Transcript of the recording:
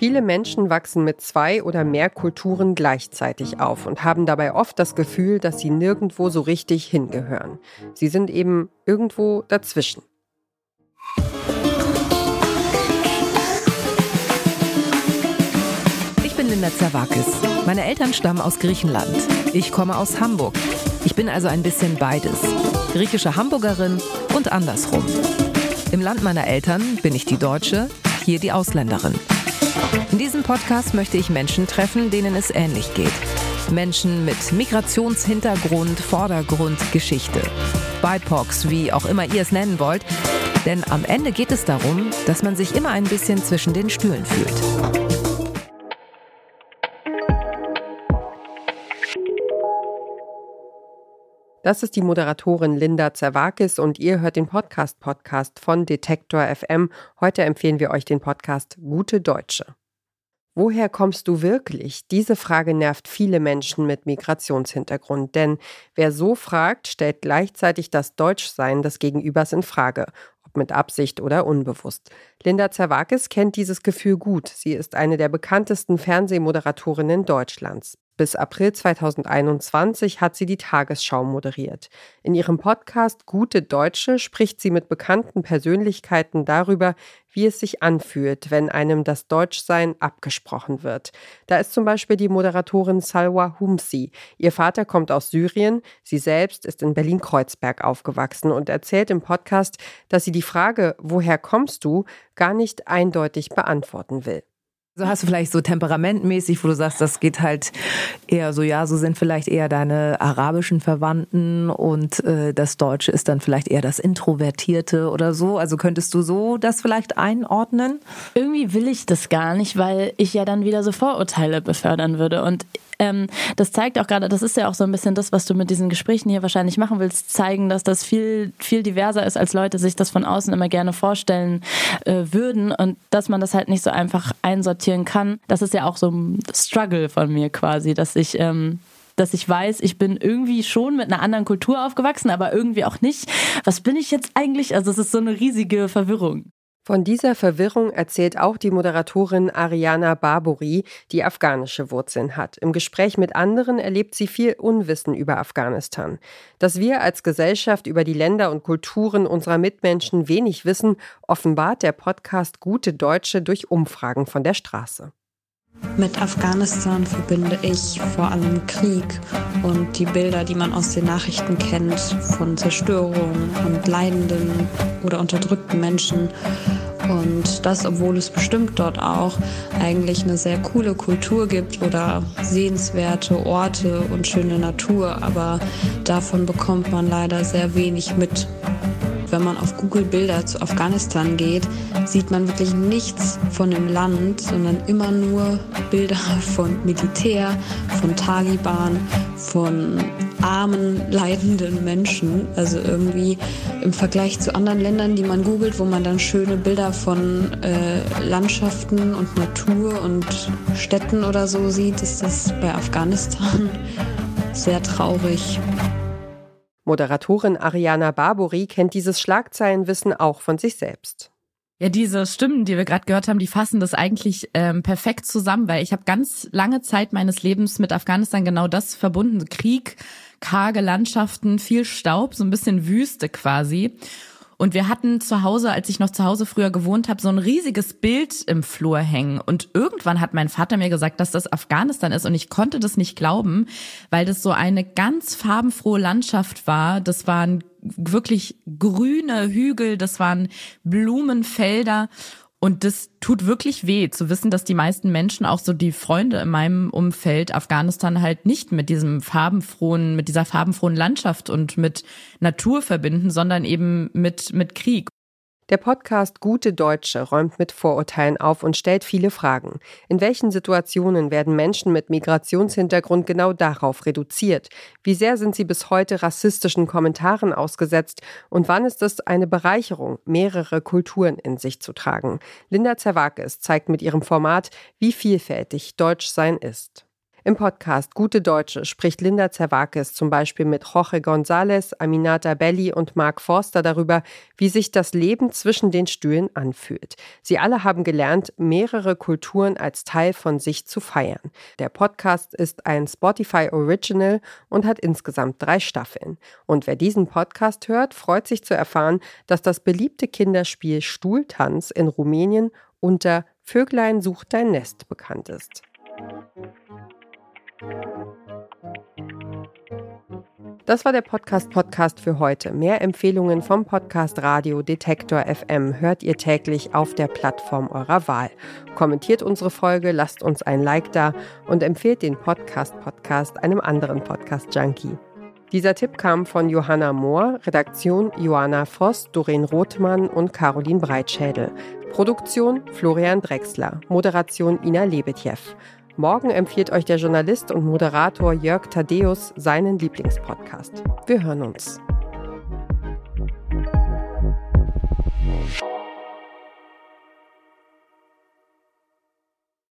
Viele Menschen wachsen mit zwei oder mehr Kulturen gleichzeitig auf und haben dabei oft das Gefühl, dass sie nirgendwo so richtig hingehören. Sie sind eben irgendwo dazwischen. Ich bin Linda Zerwakis. Meine Eltern stammen aus Griechenland. Ich komme aus Hamburg. Ich bin also ein bisschen beides. Griechische Hamburgerin und andersrum. Im Land meiner Eltern bin ich die Deutsche, hier die Ausländerin. In diesem Podcast möchte ich Menschen treffen, denen es ähnlich geht. Menschen mit Migrationshintergrund, Vordergrund, Geschichte. BIPOX, wie auch immer ihr es nennen wollt. Denn am Ende geht es darum, dass man sich immer ein bisschen zwischen den Stühlen fühlt. Das ist die Moderatorin Linda Zerwakis und ihr hört den Podcast-Podcast von Detektor FM. Heute empfehlen wir euch den Podcast Gute Deutsche. Woher kommst du wirklich? Diese Frage nervt viele Menschen mit Migrationshintergrund, denn wer so fragt, stellt gleichzeitig das Deutschsein des Gegenübers in Frage, ob mit Absicht oder unbewusst. Linda Zerwakis kennt dieses Gefühl gut. Sie ist eine der bekanntesten Fernsehmoderatorinnen Deutschlands. Bis April 2021 hat sie die Tagesschau moderiert. In ihrem Podcast Gute Deutsche spricht sie mit bekannten Persönlichkeiten darüber, wie es sich anfühlt, wenn einem das Deutschsein abgesprochen wird. Da ist zum Beispiel die Moderatorin Salwa Humsi. Ihr Vater kommt aus Syrien, sie selbst ist in Berlin-Kreuzberg aufgewachsen und erzählt im Podcast, dass sie die Frage, woher kommst du, gar nicht eindeutig beantworten will. So hast du vielleicht so temperamentmäßig, wo du sagst, das geht halt eher so, ja, so sind vielleicht eher deine arabischen Verwandten und äh, das Deutsche ist dann vielleicht eher das Introvertierte oder so. Also könntest du so das vielleicht einordnen? Irgendwie will ich das gar nicht, weil ich ja dann wieder so Vorurteile befördern würde. Und ähm, das zeigt auch gerade, das ist ja auch so ein bisschen das, was du mit diesen Gesprächen hier wahrscheinlich machen willst, zeigen, dass das viel, viel diverser ist, als Leute sich das von außen immer gerne vorstellen äh, würden und dass man das halt nicht so einfach einsortieren kann. Das ist ja auch so ein Struggle von mir quasi, dass ich ähm, dass ich weiß, ich bin irgendwie schon mit einer anderen Kultur aufgewachsen, aber irgendwie auch nicht. Was bin ich jetzt eigentlich? Also es ist so eine riesige Verwirrung. Von dieser Verwirrung erzählt auch die Moderatorin Ariana Barbori, die afghanische Wurzeln hat. Im Gespräch mit anderen erlebt sie viel Unwissen über Afghanistan. Dass wir als Gesellschaft über die Länder und Kulturen unserer Mitmenschen wenig wissen, offenbart der Podcast Gute Deutsche durch Umfragen von der Straße. Mit Afghanistan verbinde ich vor allem Krieg und die Bilder, die man aus den Nachrichten kennt, von Zerstörung und leidenden oder unterdrückten Menschen. Und das, obwohl es bestimmt dort auch eigentlich eine sehr coole Kultur gibt oder sehenswerte Orte und schöne Natur, aber davon bekommt man leider sehr wenig mit. Wenn man auf Google Bilder zu Afghanistan geht, sieht man wirklich nichts von dem Land, sondern immer nur Bilder von Militär, von Taliban, von armen, leidenden Menschen. Also irgendwie im Vergleich zu anderen Ländern, die man googelt, wo man dann schöne Bilder von äh, Landschaften und Natur und Städten oder so sieht, ist das bei Afghanistan sehr traurig. Moderatorin Ariana Barbori kennt dieses Schlagzeilenwissen auch von sich selbst. Ja, diese Stimmen, die wir gerade gehört haben, die fassen das eigentlich ähm, perfekt zusammen, weil ich habe ganz lange Zeit meines Lebens mit Afghanistan genau das verbunden. Krieg, karge Landschaften, viel Staub, so ein bisschen Wüste quasi. Und wir hatten zu Hause, als ich noch zu Hause früher gewohnt habe, so ein riesiges Bild im Flur hängen. Und irgendwann hat mein Vater mir gesagt, dass das Afghanistan ist. Und ich konnte das nicht glauben, weil das so eine ganz farbenfrohe Landschaft war. Das waren wirklich grüne Hügel, das waren Blumenfelder. Und das tut wirklich weh zu wissen, dass die meisten Menschen, auch so die Freunde in meinem Umfeld, Afghanistan halt nicht mit diesem farbenfrohen, mit dieser farbenfrohen Landschaft und mit Natur verbinden, sondern eben mit, mit Krieg. Der Podcast Gute Deutsche räumt mit Vorurteilen auf und stellt viele Fragen. In welchen Situationen werden Menschen mit Migrationshintergrund genau darauf reduziert? Wie sehr sind sie bis heute rassistischen Kommentaren ausgesetzt? Und wann ist es eine Bereicherung, mehrere Kulturen in sich zu tragen? Linda Zerwakis zeigt mit ihrem Format, wie vielfältig Deutschsein ist. Im Podcast Gute Deutsche spricht Linda Zerwakis zum Beispiel mit Jorge González, Aminata Belli und Mark Forster darüber, wie sich das Leben zwischen den Stühlen anfühlt. Sie alle haben gelernt, mehrere Kulturen als Teil von sich zu feiern. Der Podcast ist ein Spotify Original und hat insgesamt drei Staffeln. Und wer diesen Podcast hört, freut sich zu erfahren, dass das beliebte Kinderspiel Stuhltanz in Rumänien unter Vöglein sucht dein Nest bekannt ist. Das war der Podcast Podcast für heute. Mehr Empfehlungen vom Podcast Radio Detektor FM hört ihr täglich auf der Plattform eurer Wahl. Kommentiert unsere Folge, lasst uns ein Like da und empfehlt den Podcast Podcast einem anderen Podcast Junkie. Dieser Tipp kam von Johanna Mohr, Redaktion Johanna Voss, Doreen Rothmann und Caroline Breitschädel. Produktion Florian Drexler, Moderation Ina Lebetjew. Morgen empfiehlt euch der Journalist und Moderator Jörg Thaddeus seinen Lieblingspodcast. Wir hören uns.